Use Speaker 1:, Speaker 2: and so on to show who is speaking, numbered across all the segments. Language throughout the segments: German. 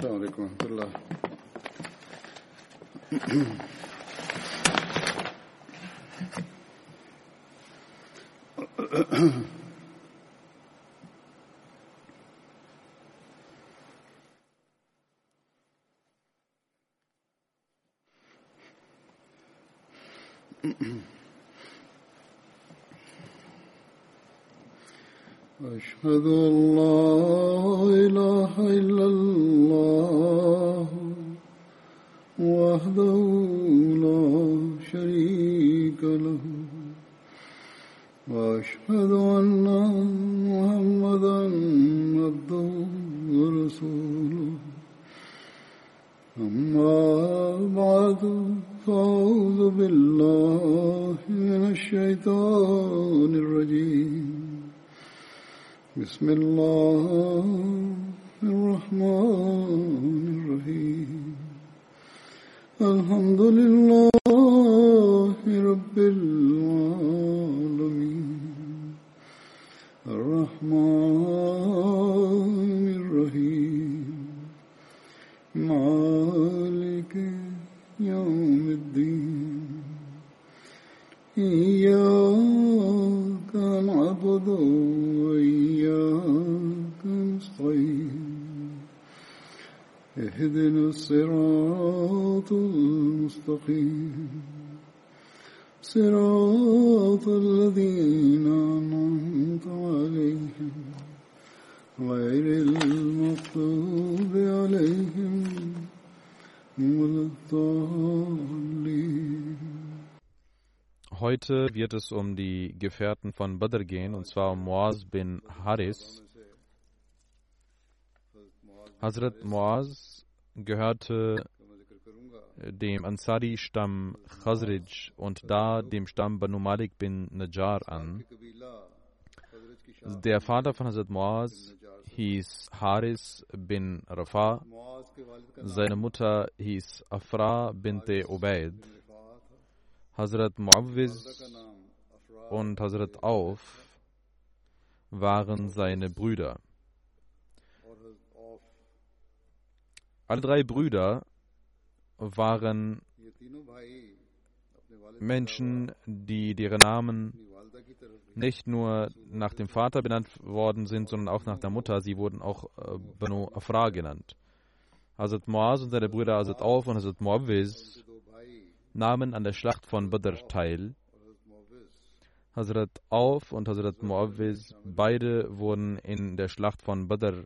Speaker 1: السلام عليكم ورحمة الله. أشهد لا بسم الله.
Speaker 2: Heute wird es um die Gefährten von Badr gehen, und zwar um Muaz bin Haris. Hazrat Muaz gehörte dem Ansari-Stamm Khazraj und da dem Stamm Banu Malik bin Najjar an. Der Vater von Hazrat Muaz hieß Haris bin Rafa. Seine Mutter hieß Afra binte Ubaid. Hazrat Muawwiz und Hazrat Auf waren seine Brüder. Alle drei Brüder waren Menschen, die deren Namen nicht nur nach dem Vater benannt worden sind, sondern auch nach der Mutter. Sie wurden auch äh, Banu Afra genannt. Hazrat Muaz und seine Brüder Hazrat Auf und Hazrat Muawwiz nahmen an der Schlacht von Badr teil. Hazrat Auf und Hazrat Muawwiz, beide wurden in der Schlacht von Badr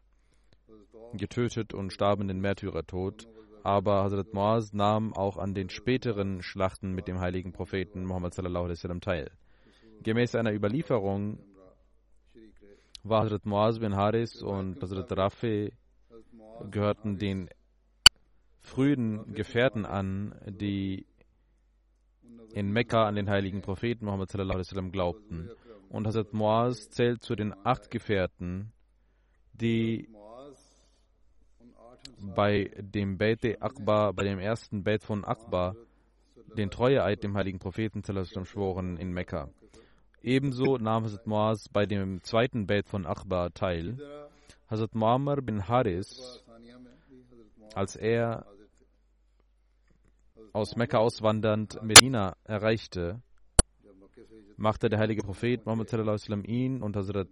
Speaker 2: getötet und starben den Märtyrertod. Aber Hazrat Muaz nahm auch an den späteren Schlachten mit dem heiligen Propheten Muhammad sallallahu alaihi teil. Gemäß einer Überlieferung war Hazrat Muaz bin Haris und Hazrat Rafi gehörten den frühen Gefährten an, die in Mekka an den heiligen Propheten Muhammad wasallam glaubten. Und Hazrat Muaz zählt zu den acht Gefährten, die bei dem Beit Akbar, bei dem ersten Beit von Akbar, den Treueeid dem heiligen Propheten wasallam schworen in Mekka. Ebenso nahm Hazrat Muaz bei dem zweiten Beit von Akbar teil. Hazrat Muammar bin Haris, als er aus Mekka auswandernd Medina erreichte, machte der heilige Prophet Muhammad ihn und Hazrat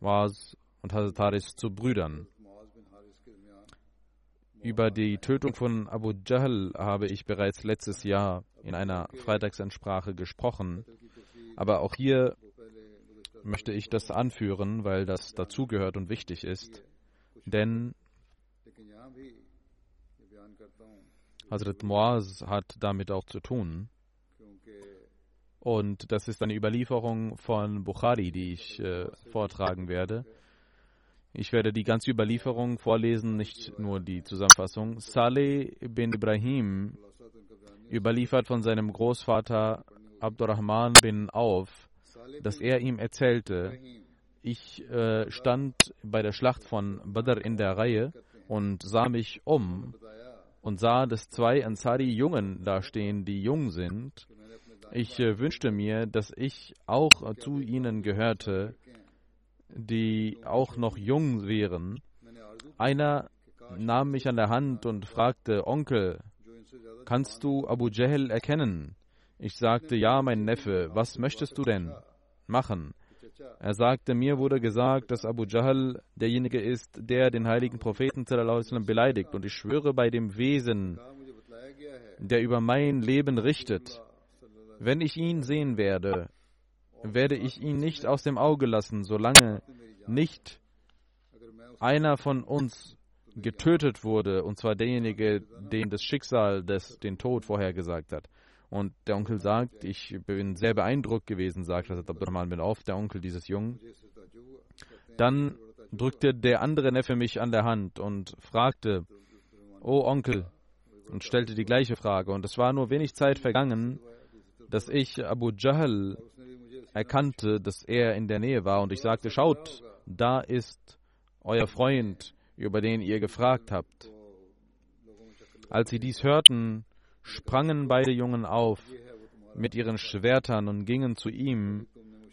Speaker 2: Muaz und Hazrat Haris zu Brüdern. Über die Tötung von Abu Jahl habe ich bereits letztes Jahr in einer Freitagsansprache gesprochen. Aber auch hier möchte ich das anführen, weil das dazugehört und wichtig ist. Denn Hazrat Muaz hat damit auch zu tun. Und das ist eine Überlieferung von Bukhari, die ich äh, vortragen werde. Ich werde die ganze Überlieferung vorlesen, nicht nur die Zusammenfassung. Saleh bin Ibrahim überliefert von seinem Großvater Abdurrahman bin Auf, dass er ihm erzählte, ich äh, stand bei der Schlacht von Badr in der Reihe und sah mich um und sah, dass zwei Ansari-Jungen da stehen, die jung sind. Ich äh, wünschte mir, dass ich auch äh, zu ihnen gehörte, die auch noch jung wären. einer nahm mich an der Hand und fragte, Onkel, kannst du Abu Jahl erkennen? Ich sagte, ja, mein Neffe, was möchtest du denn machen? Er sagte, mir wurde gesagt, dass Abu Jahl derjenige ist, der den heiligen Propheten beleidigt. Und ich schwöre bei dem Wesen, der über mein Leben richtet, wenn ich ihn sehen werde, werde ich ihn nicht aus dem Auge lassen, solange nicht einer von uns getötet wurde, und zwar derjenige, dem das Schicksal des, den Tod vorhergesagt hat. Und der Onkel sagt, ich bin sehr beeindruckt gewesen, sagt Hazrat Abdurrahman bin Auf, der Onkel dieses Jungen. Dann drückte der andere Neffe mich an der Hand und fragte, O Onkel, und stellte die gleiche Frage. Und es war nur wenig Zeit vergangen, dass ich Abu Jahl erkannte, dass er in der Nähe war. Und ich sagte, schaut, da ist euer Freund, über den ihr gefragt habt. Als sie dies hörten, sprangen beide Jungen auf mit ihren Schwertern und gingen zu ihm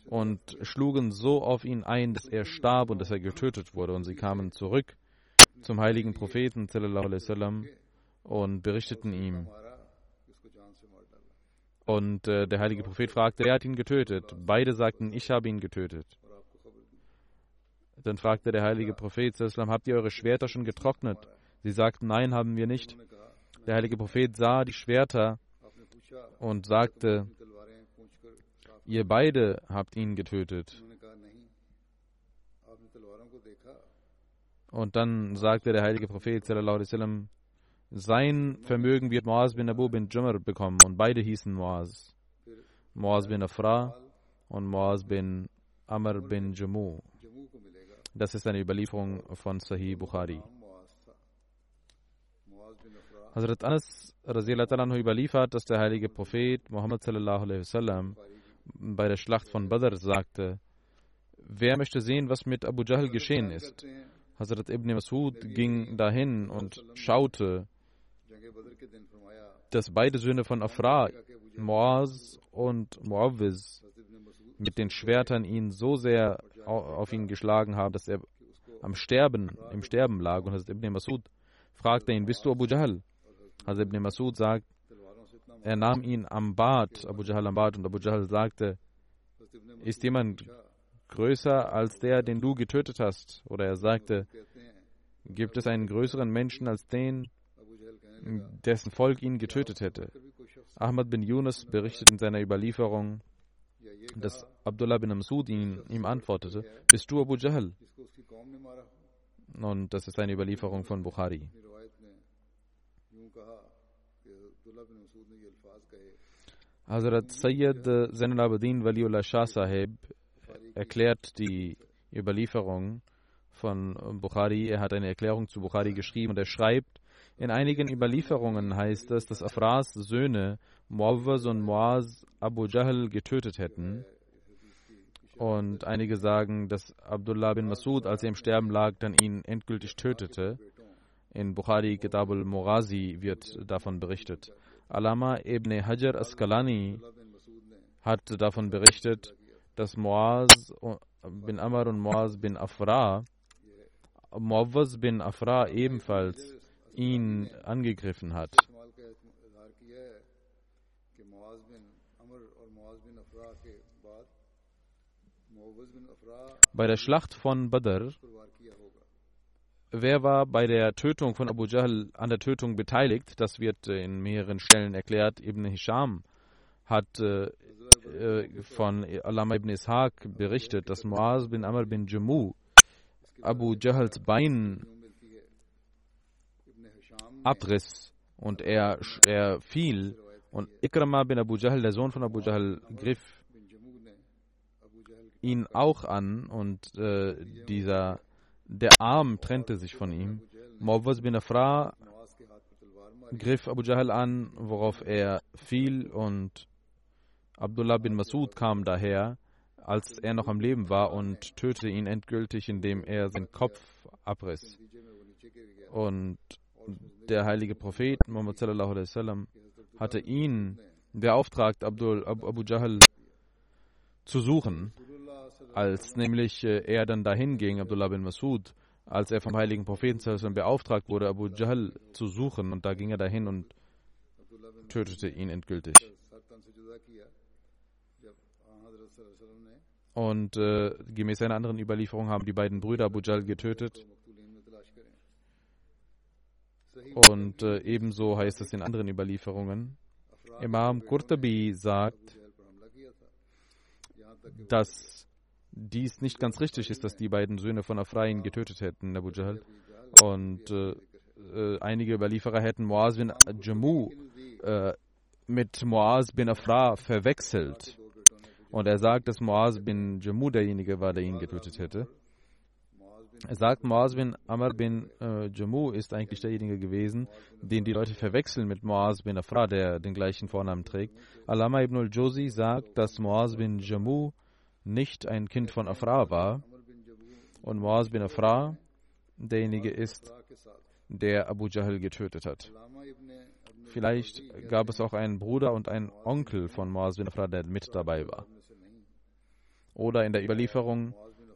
Speaker 2: und schlugen so auf ihn ein, dass er starb und dass er getötet wurde. Und sie kamen zurück zum heiligen Propheten und berichteten ihm. Und äh, der heilige Prophet fragte, wer hat ihn getötet? Beide sagten, ich habe ihn getötet. Dann fragte der heilige Prophet, habt ihr eure Schwerter schon getrocknet? Sie sagten, nein, haben wir nicht. Der heilige Prophet sah die Schwerter und sagte, ihr beide habt ihn getötet. Und dann sagte der heilige Prophet, sallam, sein Vermögen wird Muaz bin Abu bin Jumr bekommen und beide hießen Muaz. Muaz bin Afra und Muaz bin Amr bin Jamu. Das ist eine Überlieferung von Sahih Bukhari. Hazrat Anas überliefert, dass der heilige Prophet Muhammad sallam, bei der Schlacht von Badr sagte, wer möchte sehen, was mit Abu Jahl geschehen ist? Hazrat Ibn Masud ging dahin und schaute, dass beide Söhne von Afra, Moaz und Muawwiz, mit den Schwertern ihn so sehr auf ihn geschlagen haben, dass er am Sterben, im Sterben lag. Und Hazrat Ibn Masud fragte ihn, bist du Abu Jahl? Hazrat ibn Masud sagt, er nahm ihn am Bart, Abu Jahl am Bart, und Abu Jahl sagte, ist jemand größer als der, den du getötet hast? Oder er sagte, gibt es einen größeren Menschen als den, dessen Volk ihn getötet hätte? Ahmad bin Yunus berichtet in seiner Überlieferung, dass Abdullah bin Masud ihn, ihm antwortete, bist du Abu Jahl? Und das ist eine Überlieferung von Bukhari. Hazrat Sayyid Zainul Abedin Waliullah Shah Sahib erklärt die Überlieferung von Bukhari. Er hat eine Erklärung zu Bukhari geschrieben und er schreibt, in einigen Überlieferungen heißt es, dass Afras Söhne Muawwaz und Muaz Abu Jahl getötet hätten. Und einige sagen, dass Abdullah bin Masud, als er im Sterben lag, dann ihn endgültig tötete. In Bukhari Kitab al-Mughazi wird davon berichtet. Alama ibn Hajar Askalani hat davon berichtet, dass Muaz bin Amr und Muaz bin Afra, Muawwaz bin Afra ebenfalls ihn angegriffen hat. Bei der Schlacht von Badr Wer war bei der Tötung von Abu Jahl an der Tötung beteiligt? Das wird in mehreren Stellen erklärt. Ibn Hisham hat äh, äh, von Alama ibn Ishaq berichtet, dass Muaz bin Amr bin Jammu Abu Jahls Bein abriss und er, er fiel und Ikrama bin Abu Jahl, der Sohn von Abu Jahl, griff ihn auch an und äh, dieser der Arm trennte sich von ihm. Muawwaz bin Afra griff Abu Jahl an, worauf er fiel und Abdullah bin Masud kam daher, als er noch am Leben war und tötete ihn endgültig, indem er seinen Kopf abriss. Und der heilige Prophet Muhammad sallallahu alaihi wasallam hatte ihn beauftragt, Abdul, Abu Jahl zu suchen als nämlich äh, er dann dahin ging, Abdullah bin Masud, als er vom heiligen Propheten beauftragt wurde, Abu Jahl zu suchen. Und da ging er dahin und tötete ihn endgültig. Und äh, gemäß einer anderen Überlieferung haben die beiden Brüder Abu Jahl getötet. Und äh, ebenso heißt es in anderen Überlieferungen. Imam Qurtubi sagt, dass dies nicht ganz richtig ist, dass die beiden Söhne von Afrain getötet hätten, Abu Jahl. Und äh, äh, einige Überlieferer hätten Muaz bin Jammu äh, mit Muaz bin Afra verwechselt. Und er sagt, dass Muaz bin Jammu derjenige war, der ihn getötet hätte. Er sagt, Muaz bin Amr bin äh, Jammu ist eigentlich derjenige gewesen, den die Leute verwechseln mit Muaz bin Afra, der den gleichen Vornamen trägt. Alama ibn al-Jozi sagt, dass Muaz bin Jammu nicht ein Kind von Afra war und Muaz bin Afra derjenige ist, der Abu Jahl getötet hat. Vielleicht gab es auch einen Bruder und einen Onkel von Muaz bin Afra, der mit dabei war. Oder in der Überlieferung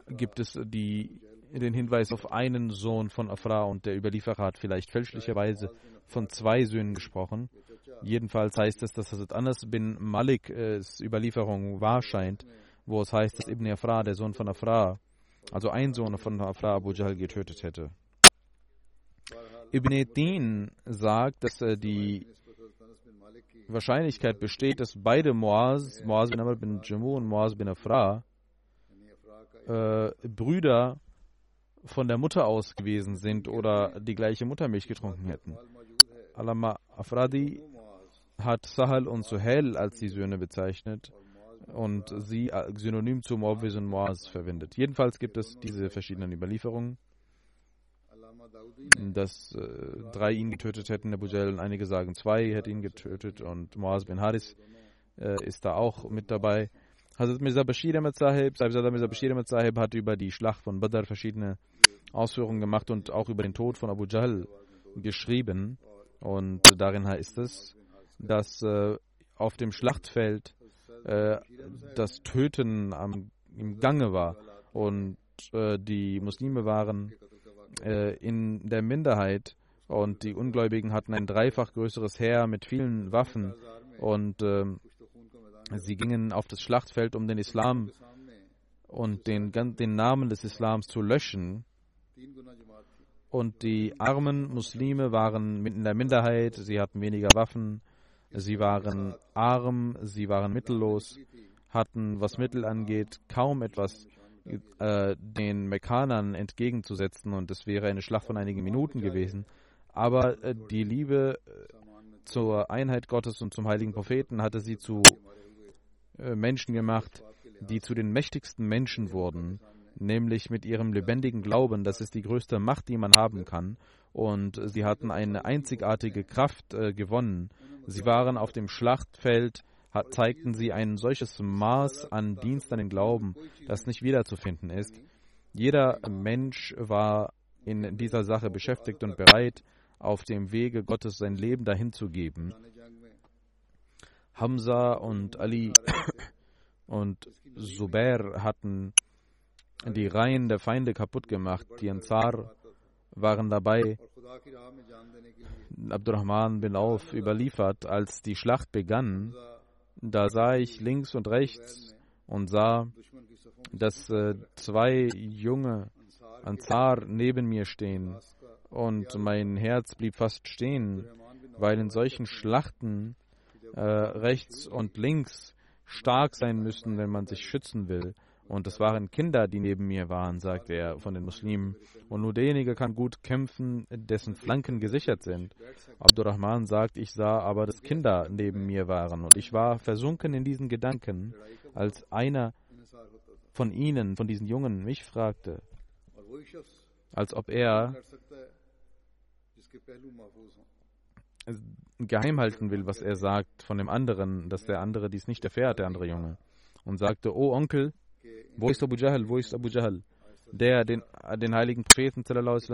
Speaker 2: gibt es die, den Hinweis auf einen Sohn von Afra und der Überlieferer hat vielleicht fälschlicherweise von zwei Söhnen gesprochen. Jedenfalls heißt es, dass Hazrat Anas bin Malik äh, Überlieferung wahr scheint, wo es heißt, dass Ibn Afra, der Sohn von Afra, also ein Sohn von Afra Abu Jahl getötet hätte. Ibn Din sagt, dass äh, die Wahrscheinlichkeit besteht, dass beide Moaz, Moaz bin Amr bin Jammu und Moaz bin Afra, äh, Brüder von der Mutter aus gewesen sind oder die gleiche Muttermilch getrunken hätten. Alama Afradi hat Sahal und Suhail als die Söhne bezeichnet und sie synonym zu Muawiz und Muaz verwendet. Jedenfalls gibt es diese verschiedenen Überlieferungen, dass äh, drei ihn getötet hätten, Abu Jahl, und einige sagen zwei hätten ihn getötet und Muaz bin Haris äh, ist da auch mit dabei. Hazrat Mirza Bashir Ahmed Sahib, Sahibzada Mirza Bashir Ahmed Sahib hat über die Schlacht von Badr verschiedene Ausführungen gemacht und auch über den Tod von Abu Jahl geschrieben. Und darin heißt es, dass äh, auf dem Schlachtfeld äh, das Töten am, im Gange war und äh, die Muslime waren äh, in der Minderheit und die Ungläubigen hatten ein dreifach größeres Heer mit vielen Waffen und ähm, sie gingen auf das Schlachtfeld, um den Islam und den, den Namen des Islams zu löschen. Und die armen Muslime waren in der Minderheit, sie hatten weniger Waffen, sie waren arm, sie waren mittellos, hatten, was Mittel angeht, kaum etwas äh, den Mekkanern entgegenzusetzen. Und es wäre eine Schlacht von einigen Minuten gewesen. Aber äh, die Liebe äh, zur Einheit Gottes und zum heiligen Propheten hatte sie zu äh, Menschen gemacht, die zu den mächtigsten Menschen wurden nämlich mit ihrem lebendigen Glauben, das ist die größte Macht, die man haben kann. Und sie hatten eine einzigartige Kraft äh, gewonnen. Sie waren auf dem Schlachtfeld, hat, zeigten sie ein solches Maß an Dienst an den Glauben, das nicht wiederzufinden ist. Jeder Mensch war in dieser Sache beschäftigt und bereit, auf dem Wege Gottes sein Leben dahin zu geben. Hamza und Ali und Zubair hatten die Reihen der Feinde kaputt gemacht. Die Ansar waren dabei. Abdurrahman bin Auf überliefert, als die Schlacht begann, da sah ich links und rechts und sah, dass äh, zwei junge Ansar neben mir stehen und mein Herz blieb fast stehen, weil in solchen Schlachten äh, rechts und links stark sein müssen, wenn man sich schützen will. Und es waren Kinder, die neben mir waren, sagte er von den Muslimen. Und nur derjenige kann gut kämpfen, dessen Flanken gesichert sind. Abdurrahman sagt, ich sah aber, dass Kinder neben mir waren. Und ich war versunken in diesen Gedanken, als einer von ihnen, von diesen Jungen, mich fragte, als ob er geheim halten will, was er sagt von dem anderen, dass der andere dies nicht erfährt, der andere Junge. Und sagte, oh Onkel, wo ist Abu Jahl? Wo ist Abu Jahl? Der den, den heiligen Propheten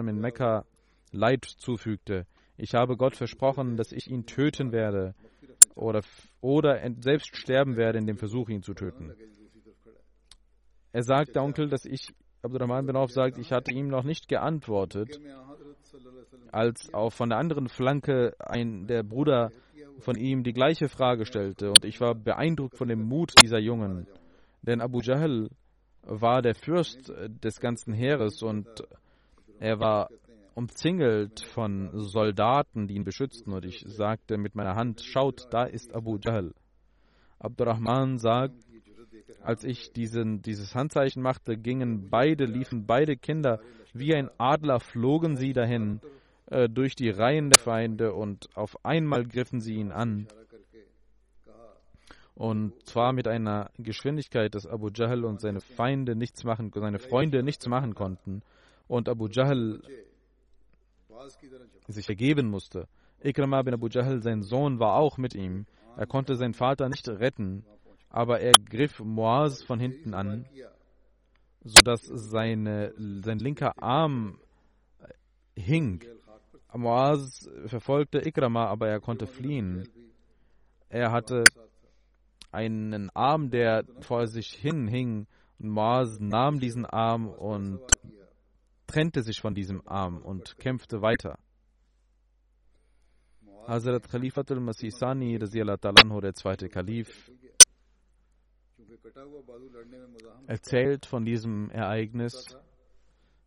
Speaker 2: in Mekka Leid zufügte. Ich habe Gott versprochen, dass ich ihn töten werde oder, oder selbst sterben werde in dem Versuch, ihn zu töten. Er sagt, der Onkel, dass ich Abdurrahman bin Auf sagt, ich hatte ihm noch nicht geantwortet, als auch von der anderen Flanke ein, der Bruder von ihm die gleiche Frage stellte. Und ich war beeindruckt von dem Mut dieser Jungen. Denn Abu Jahl war der Fürst des ganzen Heeres und er war umzingelt von Soldaten, die ihn beschützten. Und ich sagte mit meiner Hand, schaut, da ist Abu Jahl. Abdurrahman sagt, als ich diesen, dieses Handzeichen machte, gingen beide, liefen beide Kinder wie ein Adler, flogen sie dahin äh, durch die Reihen der Feinde und auf einmal griffen sie ihn an. Und zwar mit einer Geschwindigkeit, dass Abu Jahl und seine Feinde nichts machen, seine Freunde nichts machen konnten. Und Abu Jahl sich ergeben musste. Ikrama bin Abu Jahl, sein Sohn, war auch mit ihm. Er konnte seinen Vater nicht retten, aber er griff Moaz von hinten an, sodass seine, sein linker Arm hing. Moaz verfolgte Ikrama, aber er konnte fliehen. Er hatte einen Arm, der vor sich hin hing. Moaz nahm diesen Arm und trennte sich von diesem Arm und kämpfte weiter. Hazrat Khalifatul Masih Sani, der zweite Kalif, erzählt von diesem Ereignis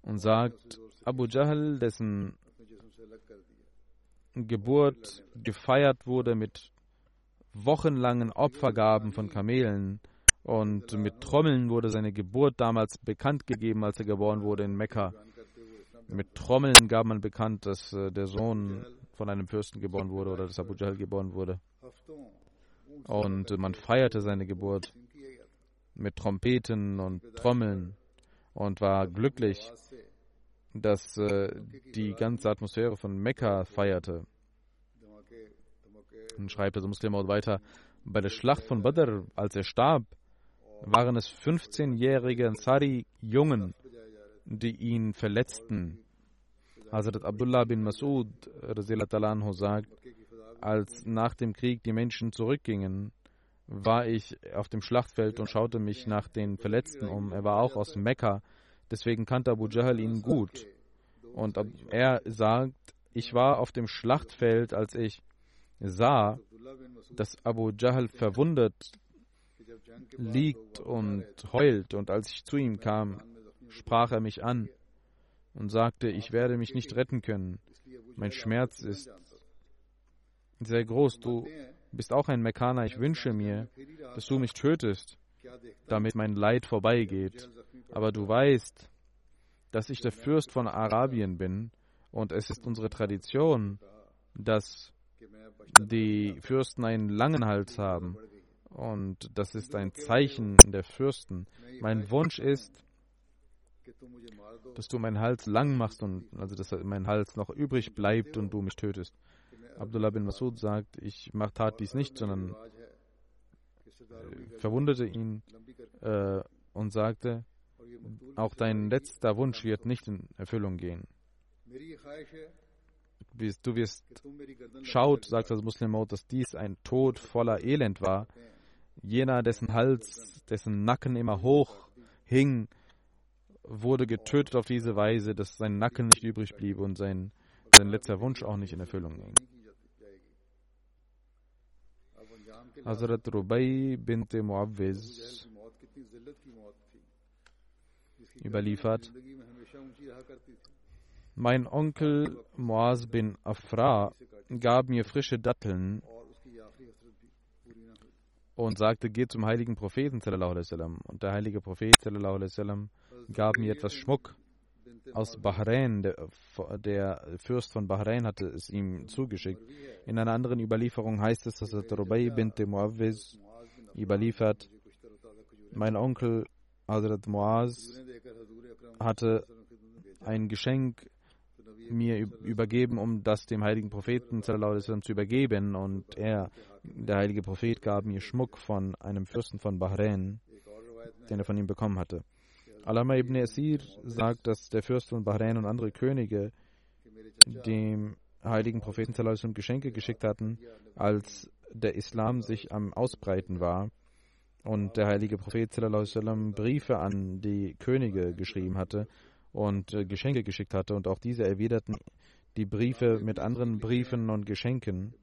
Speaker 2: und sagt, Abu Jahl, dessen Geburt gefeiert wurde mit wochenlangen Opfergaben von Kamelen und mit Trommeln wurde seine Geburt damals bekannt gegeben, als er geboren wurde in Mekka. Mit Trommeln gab man bekannt, dass äh, der Sohn von einem Fürsten geboren wurde oder dass Abu Jahl geboren wurde. Und man feierte seine Geburt mit Trompeten und Trommeln und war glücklich, dass äh, die ganze Atmosphäre von Mekka feierte. Und schreibt also Muslim auch weiter, bei der Schlacht von Badr, als er starb, waren es 15-jährige Ansari-Jungen, die ihn verletzten. Hazrat Abdullah bin Masud sagt, als nach dem Krieg die Menschen zurückgingen, war ich auf dem Schlachtfeld und schaute mich nach den Verletzten um. Er war auch aus Mekka, deswegen kannte Abu Jahl ihn gut. Und er sagt, ich war auf dem Schlachtfeld, als ich sah, dass Abu Jahl verwundet liegt und heult. Und als ich zu ihm kam, sprach er mich an und sagte, ich werde mich nicht retten können. Mein Schmerz ist sehr groß. Du bist auch ein Mekkaner. Ich wünsche mir, dass du mich tötest, damit mein Leid vorbeigeht. Aber du weißt, dass ich der Fürst von Arabien bin und es ist unsere Tradition, dass die Fürsten einen langen Hals haben. Und das ist ein Zeichen der Fürsten. Mein Wunsch ist, dass du meinen Hals lang machst und also dass mein Hals noch übrig bleibt und du mich tötest. Abdullah bin Masud sagt, ich tat dies nicht, sondern äh, verwundete ihn äh, und sagte, auch dein letzter Wunsch wird nicht in Erfüllung gehen. Du wirst, schaut, sagt das Muslim dass dies ein Tod voller Elend war. Jener, dessen Hals, dessen Nacken immer hoch hing, wurde getötet auf diese Weise, dass sein Nacken nicht übrig blieb und sein, sein letzter Wunsch auch nicht in Erfüllung ging. Hazrat Rubai bint Muawwiz überliefert, mein Onkel Muaz bin Afra gab mir frische Datteln und sagte, geh zum heiligen Propheten und der heilige Prophet gab mir etwas Schmuck aus Bahrain, der, der, Fürst von Bahrain hatte es ihm zugeschickt. In einer anderen Überlieferung heißt es, dass Rubai bint Muawwiz überliefert, mein Onkel Hazrat Muaz hatte ein Geschenk mir übergeben, um das dem heiligen Propheten zu übergeben. Und er, der heilige Prophet, gab mir Schmuck von einem Fürsten von Bahrain, den er von ihm bekommen hatte. Alama ibn Asir sagt, dass der Fürst von Bahrain und andere Könige dem heiligen Propheten Geschenke geschickt hatten, als der Islam sich am Ausbreiten war. und der heilige Prophet Briefe an die Könige geschrieben hatte und äh, Geschenke geschickt hatte und auch diese erwiderten die Briefe mit anderen Briefen und Geschenken.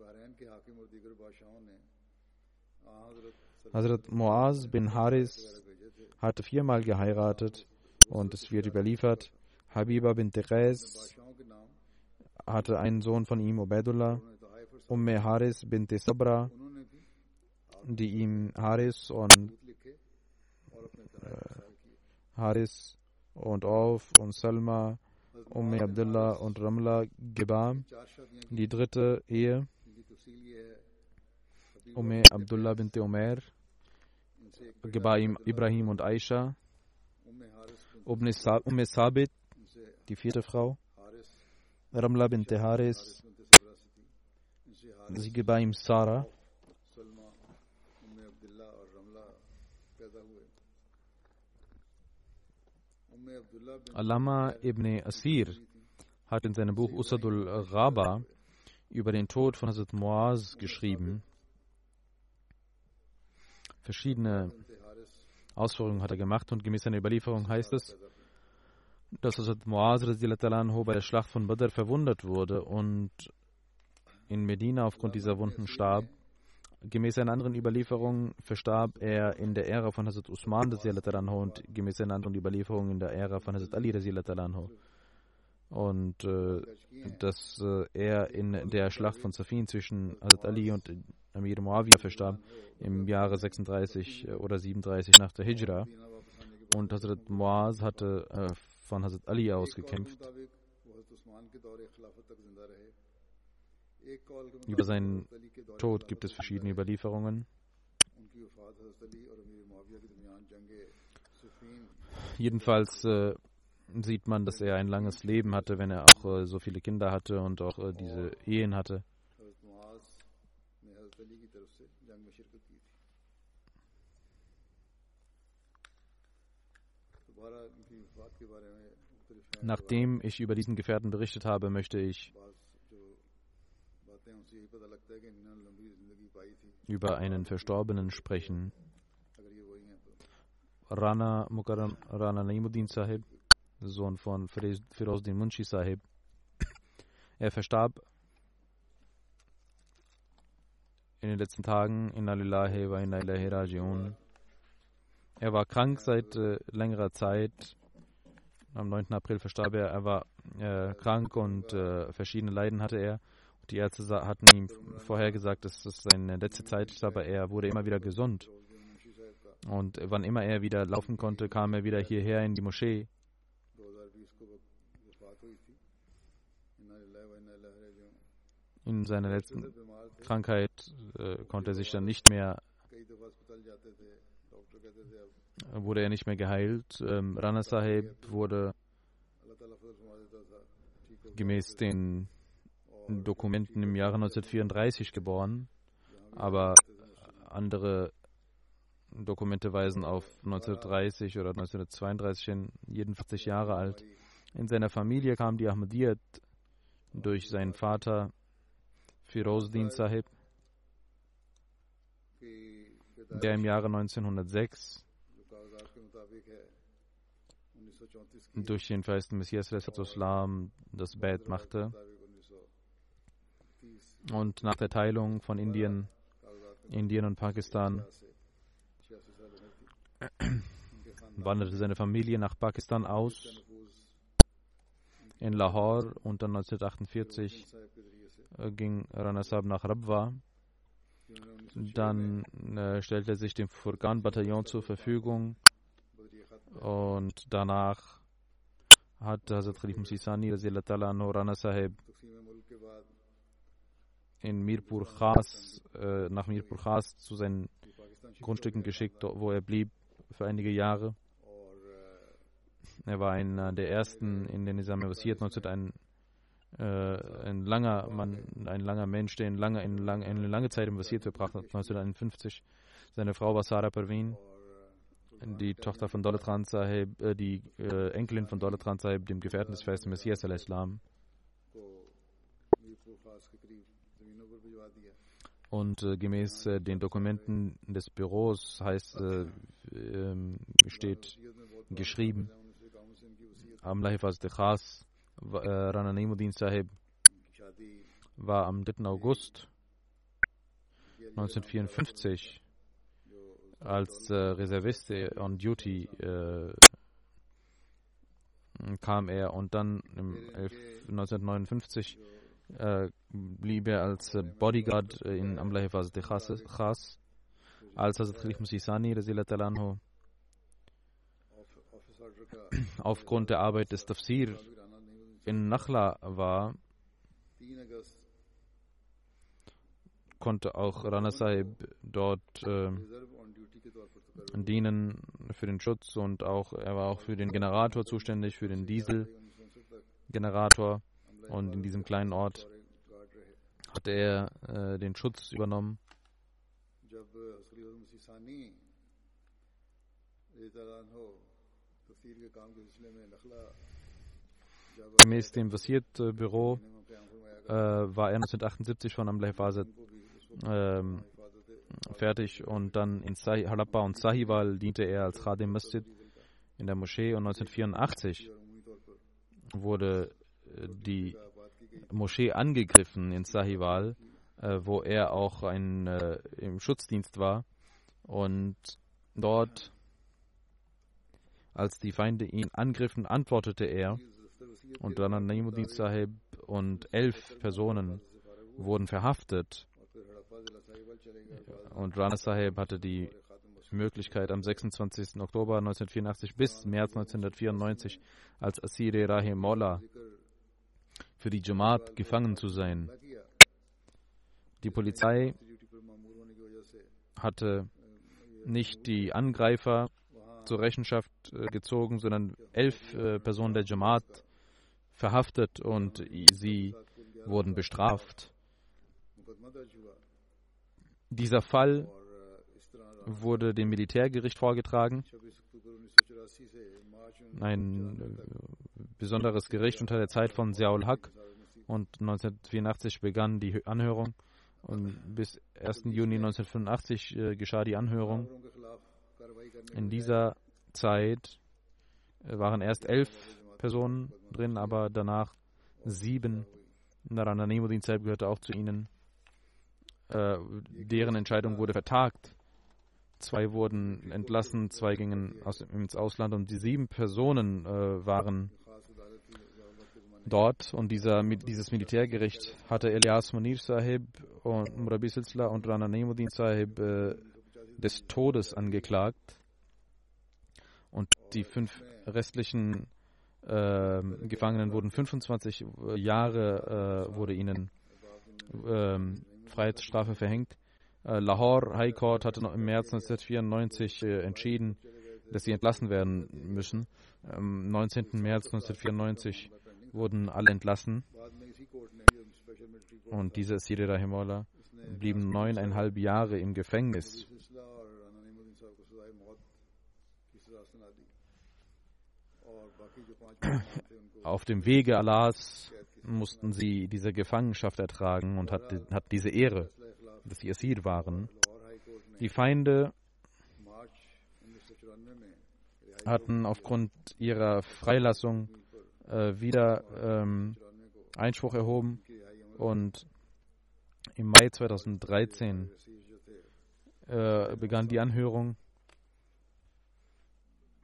Speaker 2: Hazrat Muaz bin Haris hatte viermal geheiratet und es wird überliefert, Habiba bin Qais hatte einen Sohn von ihm, Ubaidullah, Umme Haris bin Sabra, die ihm Haris und äh, Haris und Auf und Salma, Umme Abdullah und Ramla gebar. Die dritte Ehe, Umme Abdullah bint gebar ihm Ibrahim und Aisha. Umme Sabit, die vierte Frau, Ramla bint Haris, sie gebar ihm Sarah. Alama ibn Asir hat in seinem Buch Usadul Ghaba über den Tod von Hazrat Muaz geschrieben. Verschiedene Ausführungen hat er gemacht und gemäß seiner Überlieferung heißt es, dass Hazrat Muaz bei der Schlacht von Badr verwundet wurde und in Medina aufgrund dieser Wunden starb. Gemäß einer anderen Überlieferung verstarb er in der Ära von Hazrat Usman und gemäß einer anderen Überlieferung in der Ära von Hazrat Ali und äh, dass äh, er in der Schlacht von Safin zwischen Hazrat Ali und Amir Muawiyah verstarb im Jahre 36 oder 37 nach der Hijra und Hazrat Muaz hatte äh, von Hazrat Ali aus gekämpft. Über seinen Tod gibt es verschiedene Überlieferungen. Jedenfalls äh, sieht man, dass er ein langes Leben hatte, wenn er auch äh, so viele Kinder hatte und auch äh, diese Ehen hatte. Nachdem ich über diesen Gefährten berichtet habe, möchte ich über einen Verstorbenen sprechen. Rana Mukarram Rana Naimuddin Sahib, Sohn von Firozdin Munshi Sahib. Er verstarb in den letzten Tagen in Alillahi wa inna ilahi. Er war krank seit äh, längerer Zeit. Am 9. April verstarb er. Er war äh, krank und äh, verschiedene Leiden hatte er. Die Ärzte hatten ihm vorher gesagt, dass das seine letzte Zeit ist, aber er wurde immer wieder gesund. Und wann immer er wieder laufen konnte, kam er wieder hierher in die Moschee. In seiner letzten Krankheit äh, konnte er sich dann nicht mehr, wurde er nicht mehr geheilt. Ähm, Rana Sahib wurde gemäß den Dokumenten im Jahre 1934 geboren, aber andere Dokumente weisen auf 1930 oder 1932 hin, jeden 40 Jahre alt. In seiner Familie kam die Ahmadiyyat durch seinen Vater Firozdin Sahib, der im Jahre 1906 durch den feisten Messias Islam das Bad machte und nach der Teilung von Indien, Indien und Pakistan wanderte seine Familie nach Pakistan aus, in Lahore und dann 1948 äh, ging Rana Sahib nach Rabwa. Dann äh, stellte er sich dem Furqan-Bataillon zur Verfügung und danach hat Hazrat Khalif Musisani Rana Sahib in Mirpur Khas, äh, nach Mirpur Khas zu seinen Grundstücken geschickt, wo er blieb für einige Jahre. Er war einer der ersten in den Nizam Wasiat 19 ein, äh, ein langer Mann, ein langer Mensch, der in lange, in lang, eine lange Zeit im Wasiat verbracht hat, 1951. Seine Frau war Sarah Perveen, die Tochter von Dolatran Sahib, äh, die äh, Enkelin von Dolatran Sahib, dem Gefährten des feisten Messias al-Islam. Und äh, gemäß äh, den Dokumenten des Büros heißt, äh, ähm, steht geschrieben, Amla Hifaz Khas, äh, Rana Naimuddin Sahib war am 3. August 1954 als äh, Reservist on Duty äh, kam er und dann im 11, 1959 äh, blieb er als äh, Bodyguard äh, in Amla Hifaz Khas als Hazrat Khalif Musisani aufgrund der Arbeit des Tafsir in Nakhla war, konnte auch Rana Sahib dort äh, dienen für den Schutz und auch er war auch für den Generator zuständig, für den Dieselgenerator und in diesem kleinen Ort hatte er äh, den Schutz übernommen. Gemäß dem Wasiert-Büro äh, war er 1978 von Amleh Fazet ähm, fertig und dann in Sahi, Halabba und Sahiwal diente er als Khadim Masjid in der Moschee und 1984 wurde die Moschee angegriffen in Sahiwal, äh, wo er auch ein, äh, im Schutzdienst war und dort als die Feinde ihn angriffen, antwortete er und dann Naimuddin Sahib und elf Personen wurden verhaftet. Und Rana Sahib hatte die Möglichkeit, am 26. Oktober 1984 bis März 1994 als Asiri Rahim Molla für die Jamaat gefangen zu sein. Die Polizei hatte nicht die Angreifer zur Rechenschaft äh, gezogen, sondern elf äh, Personen der Jamaat verhaftet und sie wurden bestraft. Dieser Fall wurde dem Militärgericht vorgetragen. Ein äh, besonderes Gericht unter der Zeit von Ziaul Haq und 1984 begann die Anhörung und bis 1. Juni 1985 äh, geschah die Anhörung. In dieser Zeit äh, waren erst elf Personen drin, aber danach sieben. Narana Nemuddin Saib gehörte auch zu ihnen. Äh, deren Entscheidung wurde vertagt. Zwei wurden entlassen, zwei gingen aus, ins Ausland und die sieben Personen äh, waren dort. Und dieser, dieses Militärgericht hatte Elias Munir Sahib und Murabi Silsla und Rana Nemuddin Sahib äh, des Todes angeklagt. Und die fünf restlichen äh, Gefangenen wurden 25 Jahre äh, wurde ihnen ähm, Freiheitsstrafe verhängt. Äh, Lahore High Court hatte noch im März 1994 äh, entschieden, dass sie entlassen werden müssen. Am 19. März 1994 wurden alle entlassen. Und diese Siri Rahimullah blieben neuneinhalb Jahre im Gefängnis. Auf dem Wege Allahs mussten sie diese Gefangenschaft ertragen und hat, hat diese Ehre, sie Asir waren. Die Feinde hatten aufgrund ihrer Freilassung äh, wieder ähm, Einspruch erhoben und im Mai 2013 äh, begann die Anhörung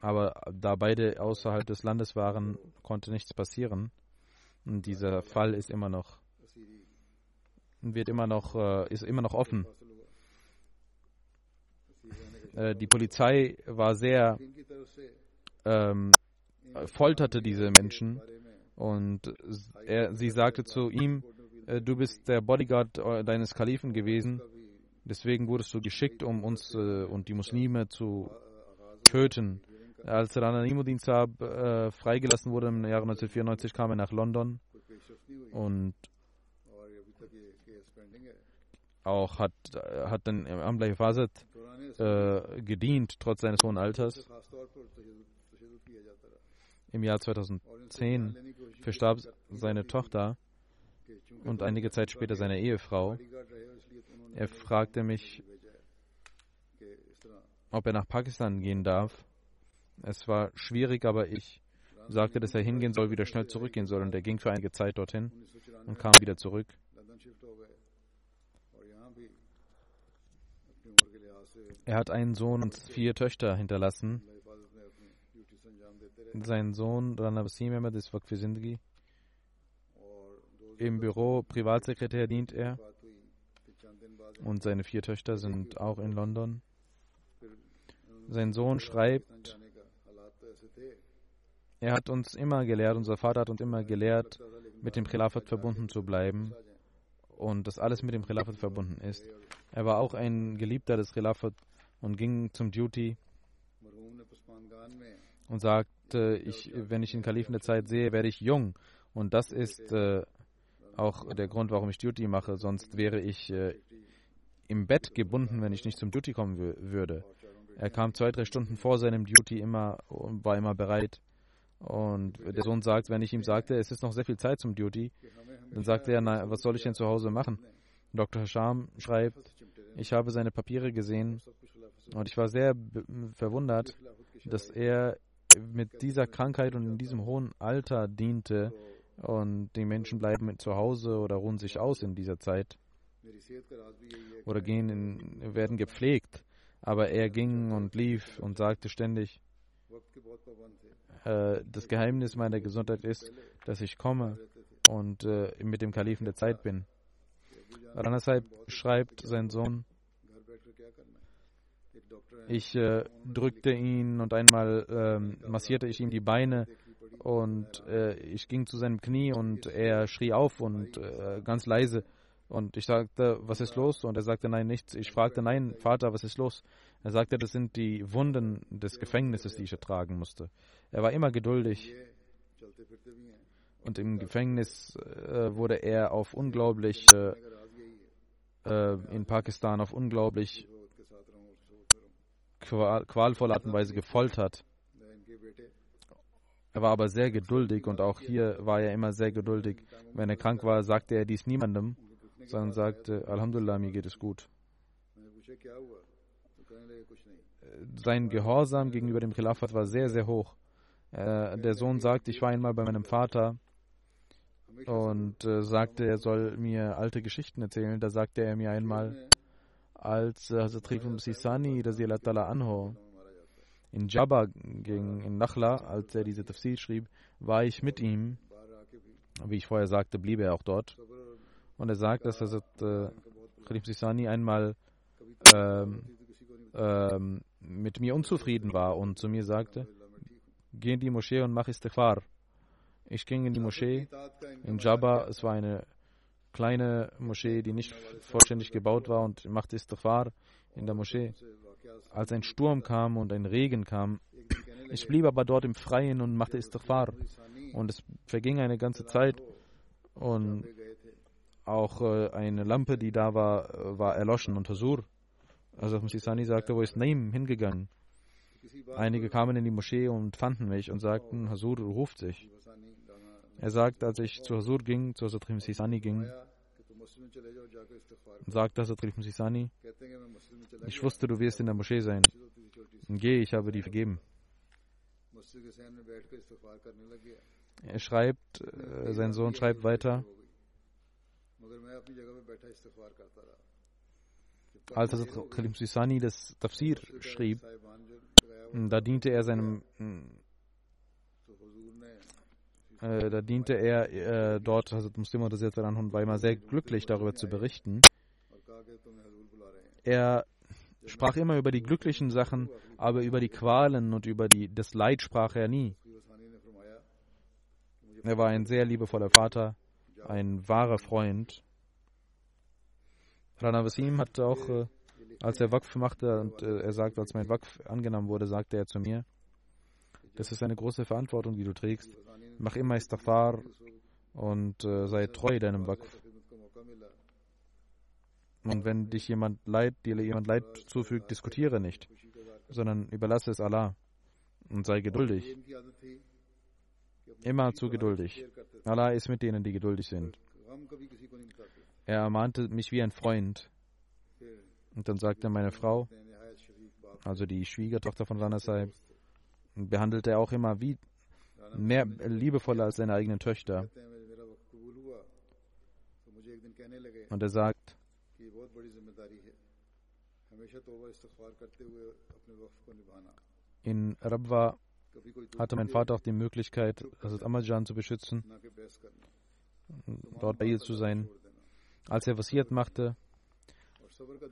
Speaker 2: aber da beide außerhalb des Landes waren, konnte nichts passieren. Und dieser Fall ist immer noch wird immer noch äh, ist immer noch offen. Äh, die Polizei war sehr ähm, folterte diese Menschen und er, sie sagte zu ihm, äh, du bist der Bodyguard deines Kalifen gewesen, deswegen wurdest du geschickt, um uns und die Muslime zu töten. Als Rana Nimuddin Saab freigelassen wurde im Jahre 1994, kam er nach London und auch hat, hat dann im Amlai Fazet äh, gedient, trotz seines hohen Alters. Im Jahr 2010 verstarb seine Tochter und einige Zeit später seine Ehefrau. Er fragte mich, ob er nach Pakistan gehen darf. Es war schwierig, aber ich sagte, dass er hingehen soll, wieder schnell zurückgehen soll. Und er ging für einige Zeit dorthin und kam wieder zurück. Er hat einen Sohn und vier Töchter hinterlassen. Sein Sohn, Rana Wasim Ahmed, ist. Im Büro Privatsekretär dient er. Und seine vier Töchter sind auch in London. Sein Sohn schreibt, er hat uns immer gelehrt, unser Vater hat uns immer gelehrt, mit dem Khilafat verbunden zu bleiben und dass alles mit dem Khilafat verbunden ist. Er war auch ein Geliebter des Khilafat und ging zum Duty und sagte, ich, wenn ich den Kalifen der Zeit sehe, werde ich jung. Und das ist äh, auch der Grund, warum ich Duty mache. Sonst wäre ich äh, im Bett gebunden, wenn ich nicht zum Duty kommen würde. Er kam zwei, drei Stunden vor seinem Duty immer und war immer bereit. Und der Sohn sagt, wenn ich ihm sagte, es ist noch sehr viel Zeit zum Duty, dann sagte er, na, was soll ich denn zu Hause machen? Dr. Hasham schreibt, ich habe seine Papiere gesehen und ich war sehr verwundert, dass er mit dieser Krankheit und in diesem hohen Alter diente und die Menschen bleiben zu Hause oder ruhen sich aus in dieser Zeit oder gehen in, werden gepflegt. Aber er ging und lief und sagte ständig, äh, das Geheimnis meiner Gesundheit ist, dass ich komme und äh, mit dem Kalifen der Zeit bin. Ranasai schreibt sein Sohn, ich äh, drückte ihn und einmal ähm, massierte ich ihm die Beine und äh, ich ging zu seinem Knie und er schrie auf und äh, ganz leise und ich sagte, was ist los? Und er sagte, nein, nichts. Ich fragte, nein, Vater, was ist los? Er sagte, das sind die Wunden des Gefängnisses, die ich ertragen musste. Er war immer geduldig. Und im Gefängnis äh, wurde er auf unglaublich, äh, in Pakistan auf unglaublich qual qualvolle Art und Weise gefoltert. Er war aber sehr geduldig und auch hier war er immer sehr geduldig. Wenn er krank war, sagte er dies niemandem sondern sagte, Alhamdulillah, mir geht es gut. Sein Gehorsam gegenüber dem Khilafat war sehr, sehr hoch. Äh, der Sohn sagt, ich war einmal bei meinem Vater und äh, sagte, er soll mir alte Geschichten erzählen. Da sagte er mir einmal, als äh, Hazrat Sisani anho in Jabba ging, in Nakhla, als er diese Tafsir schrieb, war ich mit ihm. Wie ich vorher sagte, blieb er auch dort. Und er sagt, dass Hazrat äh, Khalif Sisani einmal ähm, ähm, mit mir unzufrieden war und zu mir sagte, geh in die Moschee und mach Istighfar. Ich ging in die Moschee in Jabba. Es war eine kleine Moschee, die nicht vollständig gebaut war und machte Istighfar in der Moschee. Als ein Sturm kam und ein Regen kam, ich blieb aber dort im Freien und machte Istighfar. Und es verging eine ganze Zeit und auch äh, eine Lampe, die da war, äh, war erloschen und Hasur. Also Musisani sagte, wo ist Naim hingegangen? Einige kamen in die Moschee und fanden mich und sagten, Hasur ruft sich. Er sagt, als ich zu Hasur ging, zu Hazrat Musisani ging, sagte Hazrat Musisani, ich wusste, du wirst in der Moschee sein. Geh, ich habe dir vergeben. Er schreibt, äh, sein Sohn schreibt weiter, als Hazrat Khalim Sisani das Tafsir schrieb, da diente er seinem äh, da diente er äh, dort, Hazrat Muslim und war immer sehr glücklich darüber zu berichten. Er sprach immer über die glücklichen Sachen, aber über die Qualen und über die, das Leid sprach er nie. Er war ein sehr liebevoller Vater, ein wahrer Freund. Rana Wasim hat auch, äh, als er Wakf machte und äh, er sagt, als mein Wakf angenommen wurde, sagte er zu mir, das ist eine große Verantwortung, die du trägst. Mach immer Istighfar und äh, sei treu deinem Wakf. Und wenn dich jemand leid, dir jemand Leid zufügt, diskutiere nicht, sondern überlasse es Allah und sei geduldig. Immer zu geduldig. Allah ist mit denen, die geduldig sind. Er ermahnte mich wie ein Freund. Und dann sagte meine Frau, also die Schwiegertochter von Rana behandelte er auch immer wie mehr liebevoller als seine eigenen Töchter. Und er sagt, in Rabwa hatte mein Vater auch die Möglichkeit, Hazrat Amajan zu beschützen, dort bei ihr zu sein. Als er Wasiert machte,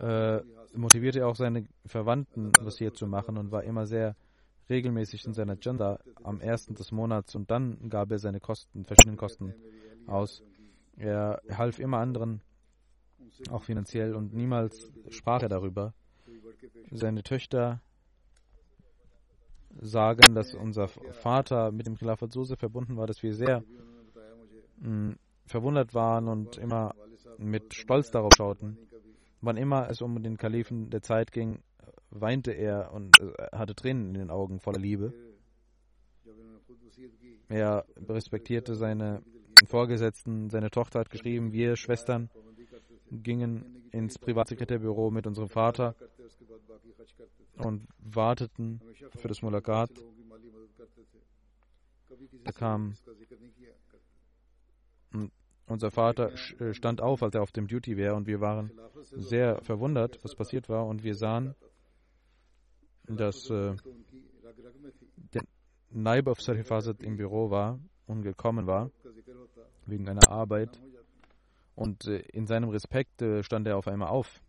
Speaker 2: äh, motivierte er auch seine Verwandten, Wasiert zu machen und war immer sehr regelmäßig in seiner Janda am ersten des Monats und dann gab er seine Kosten, verschiedenen Kosten aus. Er half immer anderen, auch finanziell, und niemals sprach er darüber. Seine Töchter sagen, dass unser Vater mit dem Khilafat so sehr verbunden war, dass wir sehr mh, mm, verwundert waren und immer mit Stolz darauf schauten. Wann immer es um den Kalifen der Zeit ging, weinte er und äh, hatte Tränen in den Augen voller Liebe. Er respektierte seine Vorgesetzten. Seine Tochter hat geschrieben, wir Schwestern gingen ins Privatsekretärbüro mit unserem Vater und warteten für das Mulakat. Da kam unser Vater äh, stand auf, als er auf dem Duty wäre und wir waren sehr verwundert, was passiert war und wir sahen, dass äh, der Naib of Sarifazat im Büro war und gekommen war wegen einer Arbeit und äh, in seinem Respekt äh, stand er auf einmal auf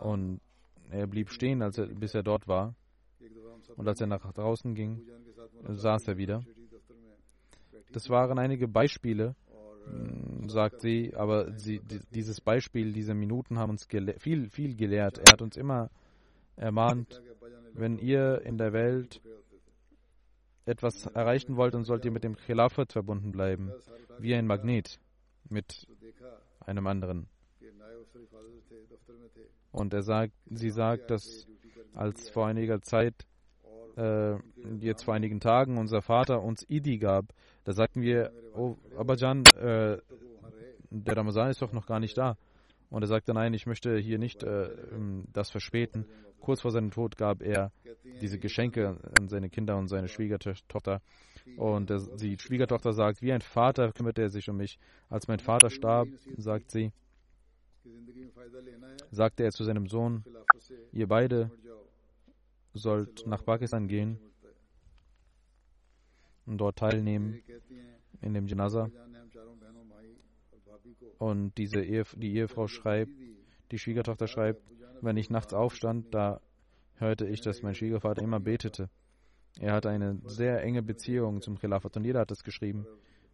Speaker 2: und er blieb stehen, als er, bis er dort war. Und als er nach draußen ging, saß er wieder. Das waren einige Beispiele, sagt sie, aber sie, dieses Beispiel, diese Minuten haben uns viel, viel gelehrt. Er hat uns immer ermahnt, wenn ihr in der Welt etwas erreichen wollt, dann sollt ihr mit dem Khilafat verbunden bleiben, wie ein Magnet mit einem anderen. Und er sagt, sie sagt, dass als vor einiger Zeit, äh, jetzt vor einigen Tagen, unser Vater uns Idi gab, da sagten wir, oh, Abajan, äh, der Ramazan ist doch noch gar nicht da. Und er sagte, nein, ich möchte hier nicht äh, das verspäten. Kurz vor seinem Tod gab er diese Geschenke an seine Kinder und seine Schwiegertochter. Und der, die Schwiegertochter sagt, wie ein Vater kümmerte er sich um mich. Als mein Vater starb, sagt sie, sagte er zu seinem Sohn, ihr beide sollt nach Pakistan gehen und dort teilnehmen in dem Janaza. Und diese Ehe, die Ehefrau schreibt, die Schwiegertochter schreibt, wenn ich nachts aufstand, da hörte ich, dass mein Schwiegervater immer betete. Er hatte eine sehr enge Beziehung zum Khilafat und jeder hat es geschrieben,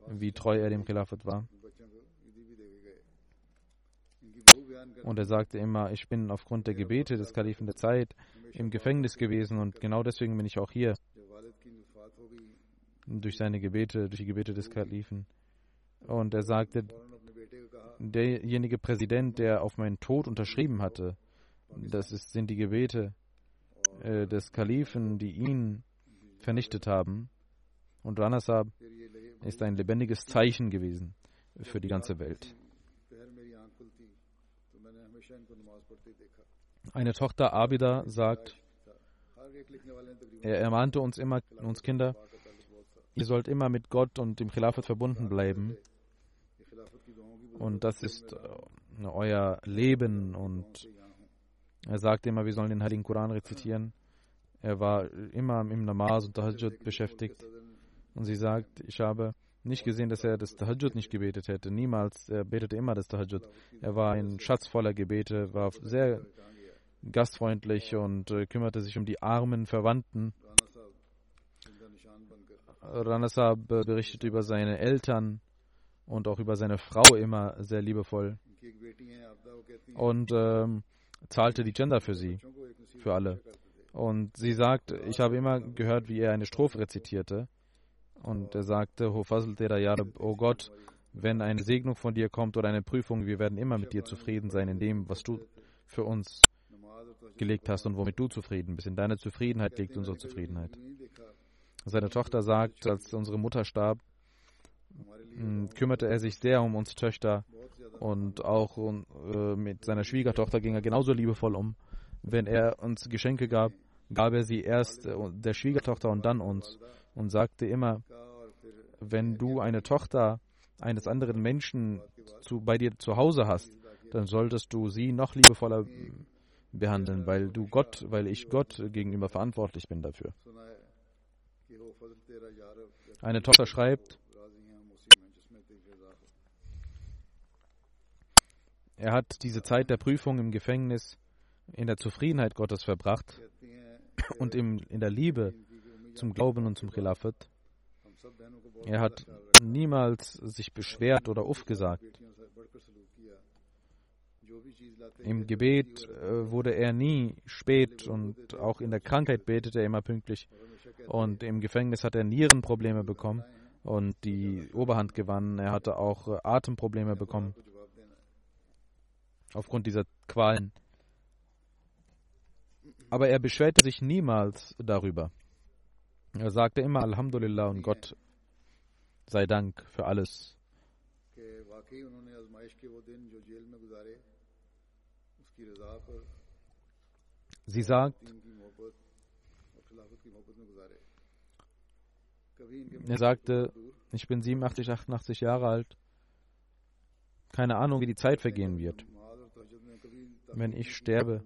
Speaker 2: wie treu er dem Khilafat war. Und er sagte immer, ich bin aufgrund der Gebete des Kalifen der Zeit im Gefängnis gewesen und genau deswegen bin ich auch hier. Durch seine Gebete, durch die Gebete des Kalifen. Und er sagte, derjenige Präsident, der auf meinen Tod unterschrieben hatte, das ist, sind die Gebete äh, des Kalifen, die ihn vernichtet haben. Und Ranasab ist ein lebendiges Zeichen gewesen für die ganze Welt. Eine Tochter Abida sagt, er ermahnte uns immer, uns Kinder, ihr sollt immer mit Gott und dem Khilafat verbunden bleiben. Und das ist äh, euer Leben. Und er sagte immer, wir sollen den Heiligen Koran rezitieren. Er war immer im Namaz und Tahajjud beschäftigt. Und sie sagt, ich habe nicht gesehen, dass er das Tahajjud nicht gebetet hätte. Niemals. Er betete immer das Tahajjud. Er war ein Schatz voller Gebete, war sehr gastfreundlich und äh, kümmerte sich um die armen Verwandten. Ranasab berichtet über seine Eltern und auch über seine Frau immer sehr liebevoll und ähm, zahlte die Gender für sie, für alle. Und sie sagt, ich habe immer gehört, wie er eine Strophe rezitierte. Und er sagte, oh Gott, wenn eine Segnung von dir kommt oder eine Prüfung, wir werden immer mit dir zufrieden sein in dem, was du für uns gelegt hast und womit du zufrieden bist. In deiner Zufriedenheit liegt unsere Zufriedenheit. Seine Tochter sagt, als unsere Mutter starb, mh, kümmerte er sich sehr um uns Töchter und auch äh, mit seiner Schwiegertochter ging er genauso liebevoll um. Wenn er uns Geschenke gab, gab er sie erst äh, der Schwiegertochter und dann uns und sagte immer, wenn du eine Tochter eines anderen Menschen zu, bei dir zu Hause hast, dann solltest du sie noch liebevoller behandeln, weil du Gott, weil ich Gott gegenüber verantwortlich bin dafür. Eine Tochter schreibt, er hat diese Zeit der Prüfung im Gefängnis in der Zufriedenheit Gottes verbracht und im, in der Liebe zum Glauben und zum Khilafat. Er hat niemals sich beschwert oder uff gesagt. Im Gebet äh, wurde er nie spät und auch in der Krankheit betete er immer pünktlich. Und im Gefängnis hat er Nierenprobleme bekommen und die Oberhand gewann. Er hatte auch äh, Atemprobleme bekommen aufgrund dieser Qualen. Aber er beschwerte sich niemals darüber. Er sagte immer Alhamdulillah und Gott sei Dank für alles. Sie sagt, er sagte, ich bin 87, 88 Jahre alt. Keine Ahnung, wie die Zeit vergehen wird. Wenn ich sterbe,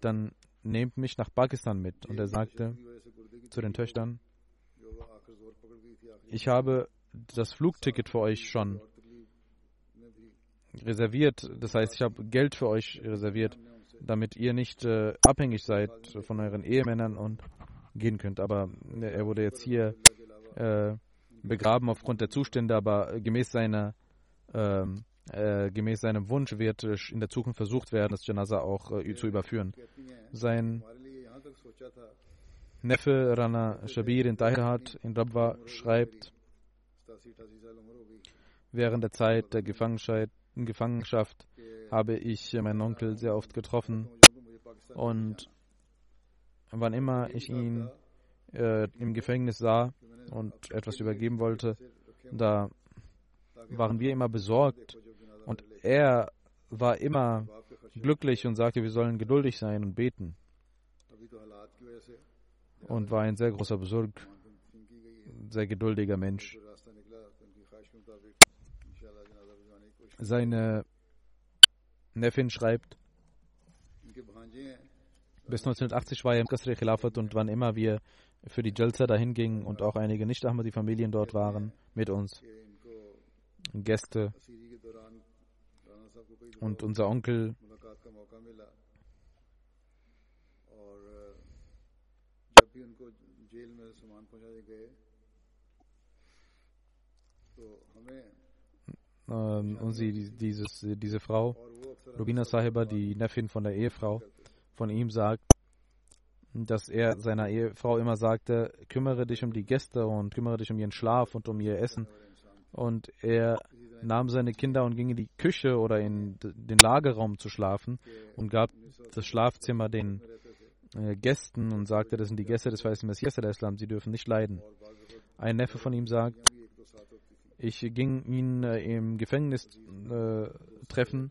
Speaker 2: dann nehmt mich nach Pakistan mit. Und er sagte zu den Töchtern, ich habe das Flugticket für euch schon reserviert. Das heißt, ich habe Geld für euch reserviert, damit ihr nicht äh, abhängig seid von euren Ehemännern und gehen könnt. Aber äh, er wurde jetzt hier äh, begraben aufgrund der Zustände, aber gemäß seiner ähm, äh, gemäß seinem Wunsch wird in der Zukunft versucht werden, das Janaza auch äh, zu überführen. Sein Neffe Rana Shabir in Tahirhat in Rabwa schreibt, während der Zeit der Gefangenschaft habe ich meinen Onkel sehr oft getroffen und wann immer ich ihn äh, im Gefängnis sah und etwas übergeben wollte, da waren wir immer besorgt und er war immer glücklich und sagte, wir sollen geduldig sein und beten und war ein sehr großer Besorg, sehr geduldiger Mensch. Seine Neffin schreibt, bis 1980 war er im Qasri Khilafat und wann immer wir für die Jalsa dahin gingen und auch einige Nicht-Ahmadi-Familien dort waren mit uns, Gäste und unser Onkel. und sie, dieses, diese Frau, Rubina Sahiba, die Neffin von der Ehefrau, von ihm sagt, dass er seiner Ehefrau immer sagte, kümmere dich um die Gäste und kümmere dich um ihren Schlaf und um ihr Essen. Und er nahm seine Kinder und ging in die Küche oder in den Lagerraum zu schlafen und gab das Schlafzimmer den äh, Gästen und sagte, das sind die Gäste des weißen Messias der Islam, sie dürfen nicht leiden. Ein Neffe von ihm sagt, ich ging ihn äh, im Gefängnis äh, treffen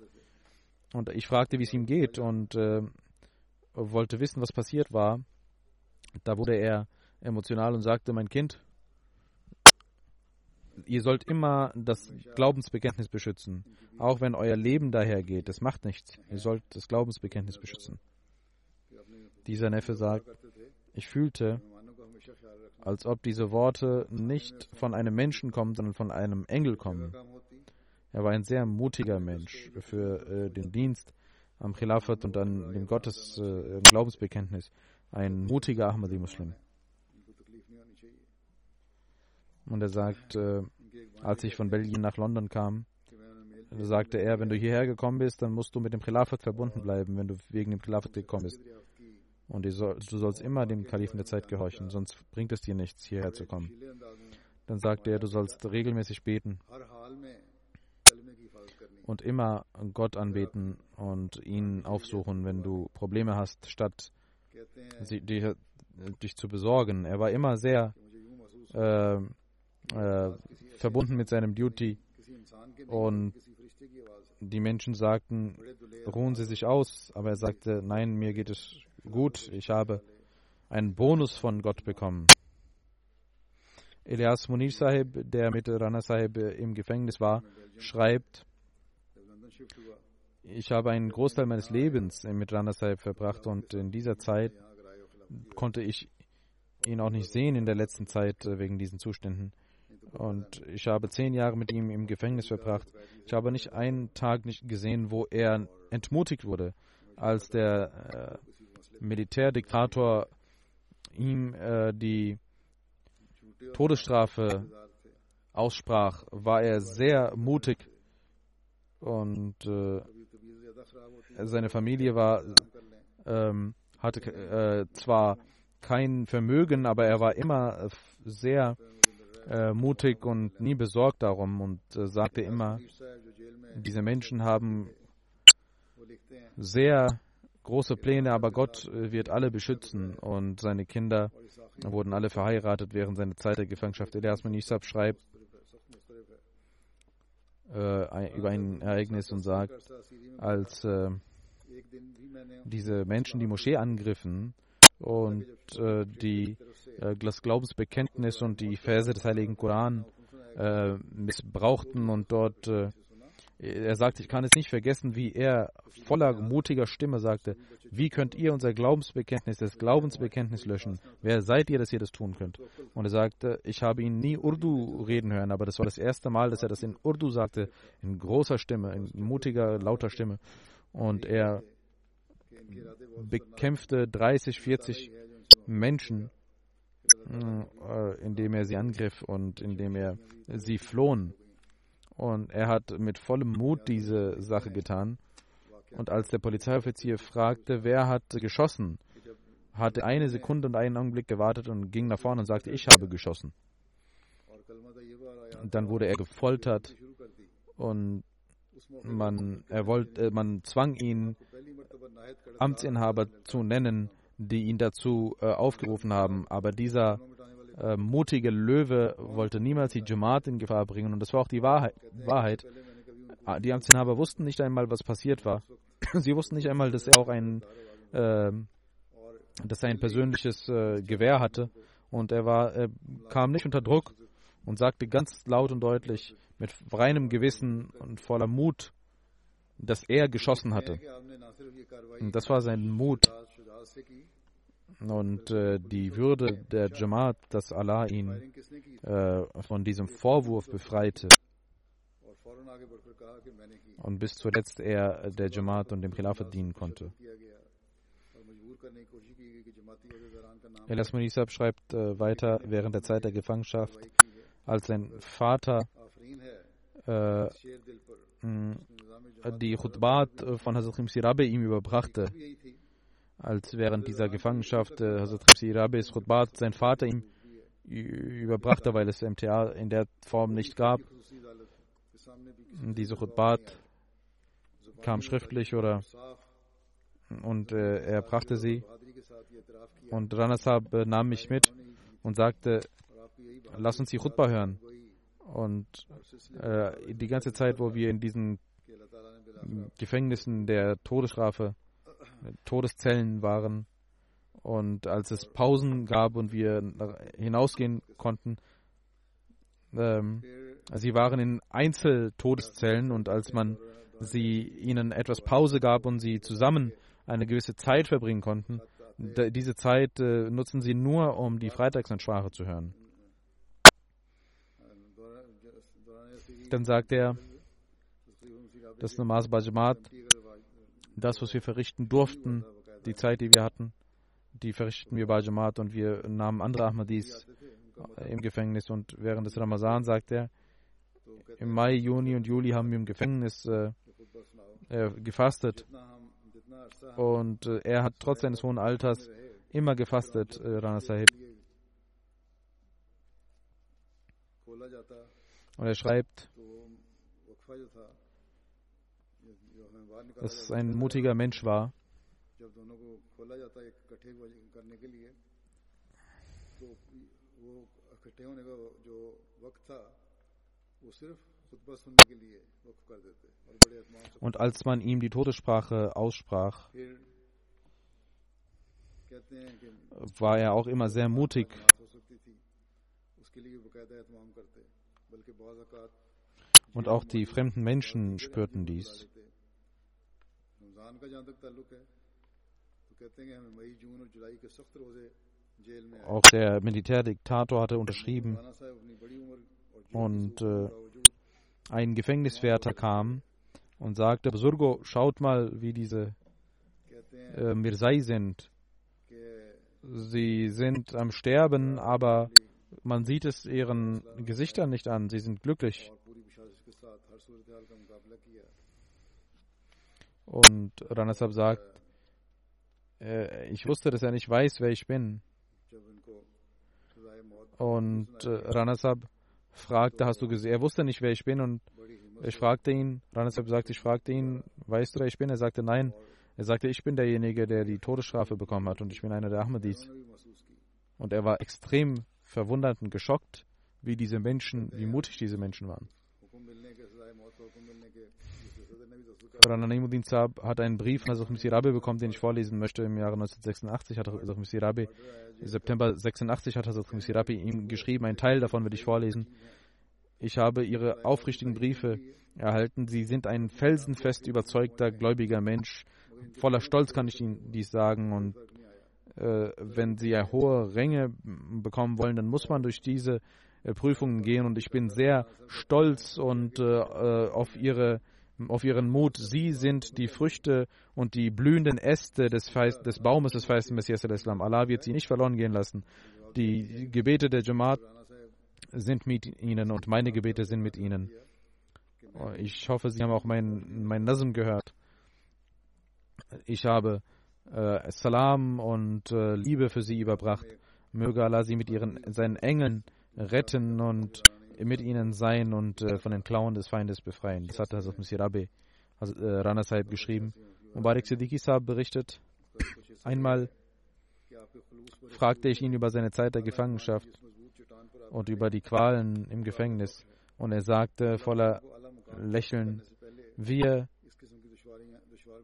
Speaker 2: und ich fragte, wie es ihm geht und äh, wollte wissen, was passiert war. Da wurde er emotional und sagte, mein Kind, ihr sollt immer das Glaubensbekenntnis beschützen, auch wenn euer Leben dahergeht. Das macht nichts. Ihr sollt das Glaubensbekenntnis beschützen. Dieser Neffe sagt, ich fühlte, als ob diese Worte nicht von einem Menschen kommen, sondern von einem Engel kommen. Er war ein sehr mutiger Mensch für äh, den Dienst am Khilafat und an dem Gottes äh, Glaubensbekenntnis. Ein mutiger Ahmadi-Muslim. Und er sagt, äh, als ich von Belgien nach London kam, sagte er, wenn du hierher gekommen bist, dann musst du mit dem Khilafat verbunden bleiben, wenn du wegen dem Khilafat gekommen bist. Und du sollst immer dem Kalifen der Zeit gehorchen, sonst bringt es dir nichts, hierher zu kommen. Dann sagte er, du sollst regelmäßig beten und immer Gott anbeten und ihn aufsuchen, wenn du Probleme hast, statt dich, dich zu besorgen. Er war immer sehr äh, äh, verbunden mit seinem Duty. Und die Menschen sagten, ruhen Sie sich aus. Aber er sagte, nein, mir geht es gut. Ich habe einen Bonus von Gott bekommen. Elias Munir Sahib, der mit Rana Sahib im Gefängnis war, schreibt, ich habe einen Großteil meines Lebens mit Rana Sahib verbracht und in dieser Zeit konnte ich ihn auch nicht sehen in der letzten Zeit wegen diesen Zuständen. Und ich habe zehn Jahre mit ihm im Gefängnis verbracht. Ich habe nicht einen Tag nicht gesehen, wo er entmutigt wurde, als der äh, Militärdiktator ihm äh, die Todesstrafe aussprach, war er sehr mutig und äh, seine Familie war ähm, hatte äh, zwar kein Vermögen, aber er war immer sehr äh, mutig und nie besorgt darum und äh, sagte immer, diese Menschen haben sehr große Pläne, aber Gott äh, wird alle beschützen und seine Kinder wurden alle verheiratet während seiner Zeit der Gefangenschaft. Elias Manisab schreibt äh, über ein Ereignis und sagt, als äh, diese Menschen die Moschee angriffen und äh, die äh, das Glaubensbekenntnis und die Verse des Heiligen Koran äh, missbrauchten und dort äh, er sagt, ich kann es nicht vergessen, wie er voller mutiger Stimme sagte, wie könnt ihr unser Glaubensbekenntnis, das Glaubensbekenntnis löschen? Wer seid ihr, dass ihr das tun könnt? Und er sagte, ich habe ihn nie Urdu reden hören, aber das war das erste Mal, dass er das in Urdu sagte, in großer Stimme, in mutiger, lauter Stimme. Und er bekämpfte 30, 40 Menschen, indem er sie angriff und indem er sie flohen. Und er hat mit vollem Mut diese Sache getan. Und als der Polizeioffizier fragte, wer hat geschossen, hat er eine Sekunde und einen Augenblick gewartet und ging nach vorne und sagte, ich habe geschossen. Und dann wurde er gefoltert und man, er wollte, äh, man zwang ihn, Amtsinhaber zu nennen, die ihn dazu äh, aufgerufen haben. Aber dieser äh, mutige Löwe wollte niemals die Jamaat in Gefahr bringen. Und das war auch die Wahrheit. Wahrheit. Ah, die Amtsinhaber wussten nicht einmal, was passiert war. Sie wussten nicht einmal, dass er auch ein, äh, dass er ein persönliches äh, Gewehr hatte. Und er war, er kam nicht unter Druck und sagte ganz laut und deutlich, mit reinem Gewissen und voller Mut, dass er geschossen hatte. Das war sein Mut und äh, die Würde der Jamaat, dass Allah ihn äh, von diesem Vorwurf befreite. Und bis zuletzt er der Jamaat und dem Khilafat dienen konnte. Elas Munisab schreibt äh, weiter, während der Zeit der Gefangenschaft, als sein Vater äh, die Khutbat von Hazrat Khimsi Rabi ihm überbrachte, als während dieser Gefangenschaft äh, Hazrat Khimsi Rabis Khutbat sein Vater ihm überbrachte, weil es MTA in der Form nicht gab. Diese Khutbat kam schriftlich oder und äh, er brachte sie und Ranasab äh, nahm mich mit und sagte, lass uns die Khutbah hören. Und äh, die ganze Zeit, wo wir in diesen Gefängnissen der Todesstrafe Todeszellen waren. Und als es Pausen gab und wir hinausgehen konnten, ähm, sie waren in Einzeltodeszellen und als man sie ihnen etwas Pause gab und sie zusammen eine gewisse Zeit verbringen konnten, diese Zeit äh, nutzen sie nur, um die Freitagsansprache zu hören. Dann sagt er, das Namaz Bajamat das, was wir verrichten durften, die Zeit, die wir hatten, die verrichten wir bei Jamaat und wir nahmen andere Ahmadis im Gefängnis und während des Ramazan sagt er, im Mai, Juni und Juli haben wir im Gefängnis äh, äh, gefastet und äh, er hat trotz seines hohen Alters immer gefastet, äh, Rana Sahib. Und er schreibt, dass ein mutiger Mensch war. Und als man ihm die Todessprache aussprach, war er auch immer sehr mutig. Und auch die fremden Menschen spürten dies. Auch der Militärdiktator hatte unterschrieben und äh, ein Gefängniswärter kam und sagte, Besurgo, schaut mal, wie diese äh, Mirzai sind. Sie sind am Sterben, aber man sieht es ihren Gesichtern nicht an. Sie sind glücklich. Und Ranasab sagt, äh, ich wusste, dass er nicht weiß, wer ich bin. Und äh, Ranasab fragte, hast du gesehen? Er wusste nicht, wer ich bin. Und ich fragte ihn, Ranasab sagt, ich fragte ihn, weißt du, wer ich bin? Er sagte, nein. Er sagte, ich bin derjenige, der die Todesstrafe bekommen hat und ich bin einer der Ahmadis. Und er war extrem verwundert und geschockt, wie diese Menschen, wie mutig diese Menschen waren. Rana Naimuddin Saab hat einen Brief von Hazrat Misirabe bekommen, den ich vorlesen möchte. Im Jahre 1986 hat Hazrat Misirabe, September 86 hat Hazrat Misirabe ihm geschrieben. Ein Teil davon werde ich vorlesen. Ich habe ihre aufrichtigen Briefe erhalten. Sie sind ein felsenfest überzeugter, gläubiger Mensch. Voller Stolz kann ich Ihnen dies sagen. Und äh, wenn Sie ja hohe Ränge bekommen wollen, dann muss man durch diese äh, Prüfungen gehen. Und ich bin sehr stolz und äh, äh, auf Ihre auf ihren Mut. Sie sind die Früchte und die blühenden Äste des, Feist, des Baumes des feisten Messias al-Islam. Allah wird sie nicht verloren gehen lassen. Die Gebete der Jamaat sind mit ihnen und meine Gebete sind mit ihnen. Ich hoffe, Sie haben auch mein, mein Nazm gehört. Ich habe äh, Salam und äh, Liebe für Sie überbracht. Möge Allah Sie mit ihren, seinen Engeln retten und mit ihnen sein und äh, von den Klauen des Feindes befreien. Das hat also Musir Abe äh, Rana Sahib geschrieben. Mubarak Siddiqui Sahib berichtet, einmal fragte ich ihn über seine Zeit der Gefangenschaft und über die Qualen im Gefängnis. Und er sagte voller Lächeln, wir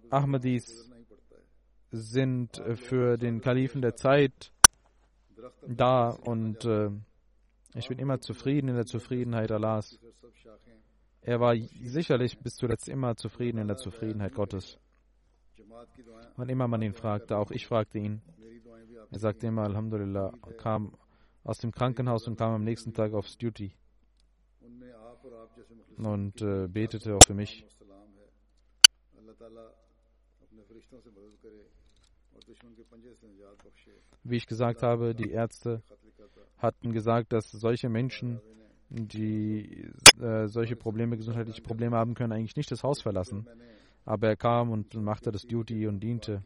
Speaker 2: Ahmadis sind äh, für den Kalifen der Zeit da und äh, ich bin immer zufrieden in der Zufriedenheit Allahs. Er war sicherlich bis zuletzt immer zufrieden in der Zufriedenheit Gottes. Wann immer man ihn fragte, auch ich fragte ihn. Er sagte immer Alhamdulillah, kam aus dem Krankenhaus und kam am nächsten Tag aufs Duty und äh, betete auch für mich. Wie ich gesagt habe, die Ärzte hatten gesagt, dass solche Menschen, die äh, solche Probleme, gesundheitliche Probleme haben können, eigentlich nicht das Haus verlassen. Aber er kam und machte das Duty und diente.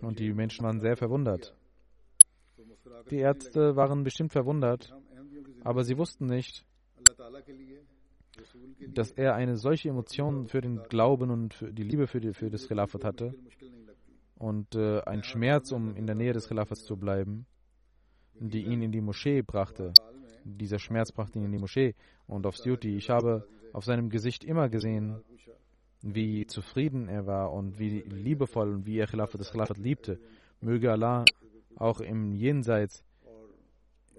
Speaker 2: Und die Menschen waren sehr verwundert. Die Ärzte waren bestimmt verwundert, aber sie wussten nicht, dass er eine solche Emotion für den Glauben und für die Liebe für, die, für das Khilafat hatte und äh, ein Schmerz, um in der Nähe des Khilafats zu bleiben die ihn in die Moschee brachte. Dieser Schmerz brachte ihn in die Moschee. Und aufs Syuti, ich habe auf seinem Gesicht immer gesehen, wie zufrieden er war und wie liebevoll und wie er Khilafat des Khilafat liebte. Möge Allah auch im Jenseits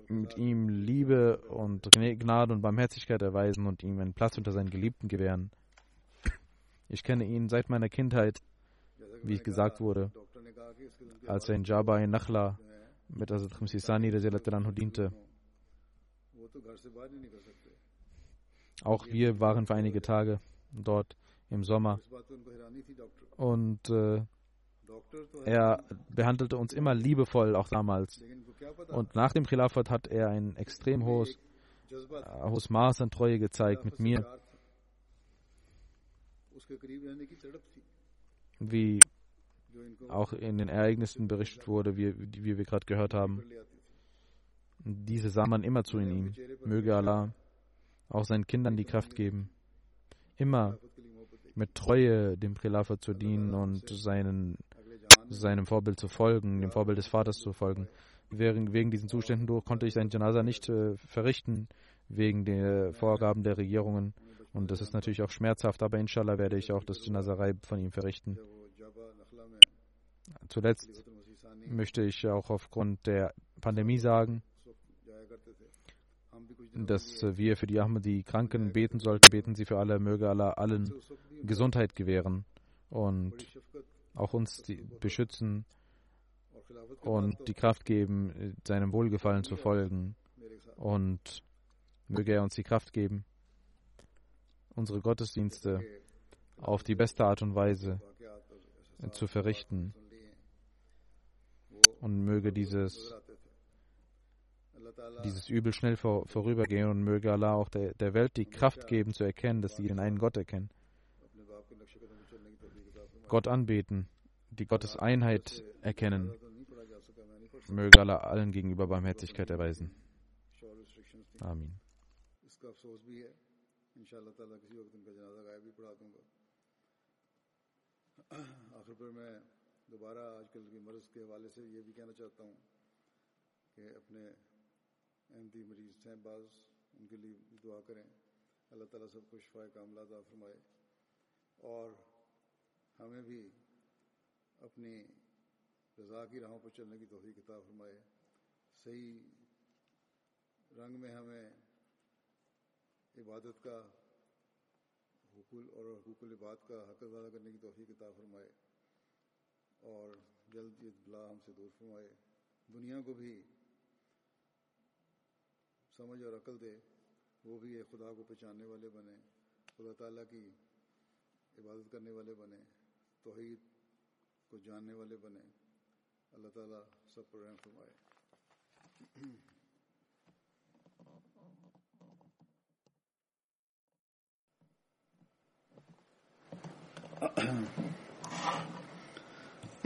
Speaker 2: mit ihm Liebe und Gnade und Barmherzigkeit erweisen und ihm einen Platz unter seinen Geliebten gewähren. Ich kenne ihn seit meiner Kindheit, wie gesagt wurde, als er in Jaba in
Speaker 1: Nachla
Speaker 2: mit Azad Khamsi Sani Anhu diente. Auch wir waren für einige Tage dort im Sommer und äh, er behandelte uns immer liebevoll, auch damals. Und nach dem Khilafat hat er ein extrem hohes, äh, hohes Maß an Treue gezeigt mit mir. Wie auch in den Ereignissen berichtet wurde, wie, wie wir gerade gehört haben. Diese sah man immer zu in ihm. Möge Allah auch seinen Kindern die Kraft geben, immer mit Treue dem Khilafat zu dienen und seinen, seinem Vorbild zu folgen, dem Vorbild des Vaters zu folgen. Wegen, diesen Zuständen durch konnte ich sein Janaza nicht äh, verrichten, wegen der Vorgaben der Regierungen. Und das ist natürlich auch schmerzhaft, aber inshallah werde ich auch das Janazerei von ihm verrichten. Zuletzt möchte ich auch aufgrund der Pandemie sagen, dass wir für die Ahmadi Kranken beten sollten. Beten Sie für alle, möge Allah allen Gesundheit gewähren und auch uns beschützen und die Kraft geben, seinem Wohlgefallen zu folgen. Und möge er uns die Kraft geben, unsere Gottesdienste auf die beste Art und Weise zu verrichten. Und möge dieses, dieses Übel schnell vor, vorübergehen und möge Allah auch der, der Welt die Kraft geben zu erkennen, dass sie den einen Gott erkennen. Gott anbeten, die Gottes Einheit erkennen. Möge Allah allen gegenüber Barmherzigkeit erweisen. آخر
Speaker 1: پر میں دوبارہ آج کل کی مرض کے حوالے سے یہ بھی کہنا چاہتا ہوں کہ اپنے احمدی مریض ہیں بعض، ان کے لیے دعا کریں۔ اللہ تعالیٰ سب کو کا کاملہ عطا فرمائے۔ اور ہمیں بھی اپنی رضا کی راہوں پر چلنے کی توفیق عطا فرمائے۔ صحیح رنگ میں ہمیں عبادت کا حقوق اور حقوق العباد کا حق ادا کرنے کی توفیق عطا فرمائے اور جلد جلد بلا ہم سے دور فرمائے۔ دنیا کو بھی سمجھ اور عقل دے، وہ بھی خدا کو پہچاننے والے بنے، خدا تعالیٰ کی عبادت کرنے والے بنے، توحید کو جاننے والے بنے۔ اللہ تعالیٰ سب پر رحم فرمائے۔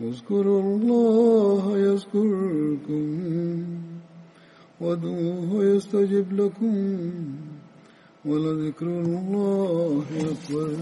Speaker 1: اذكروا الله يذكركم وادعوه يستجب لكم ولذكر الله أكبر.